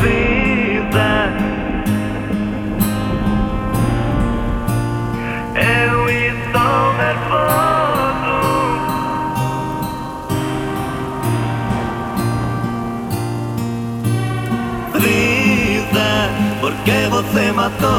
vida. Eu estou nervoso. Triste, porque você matou.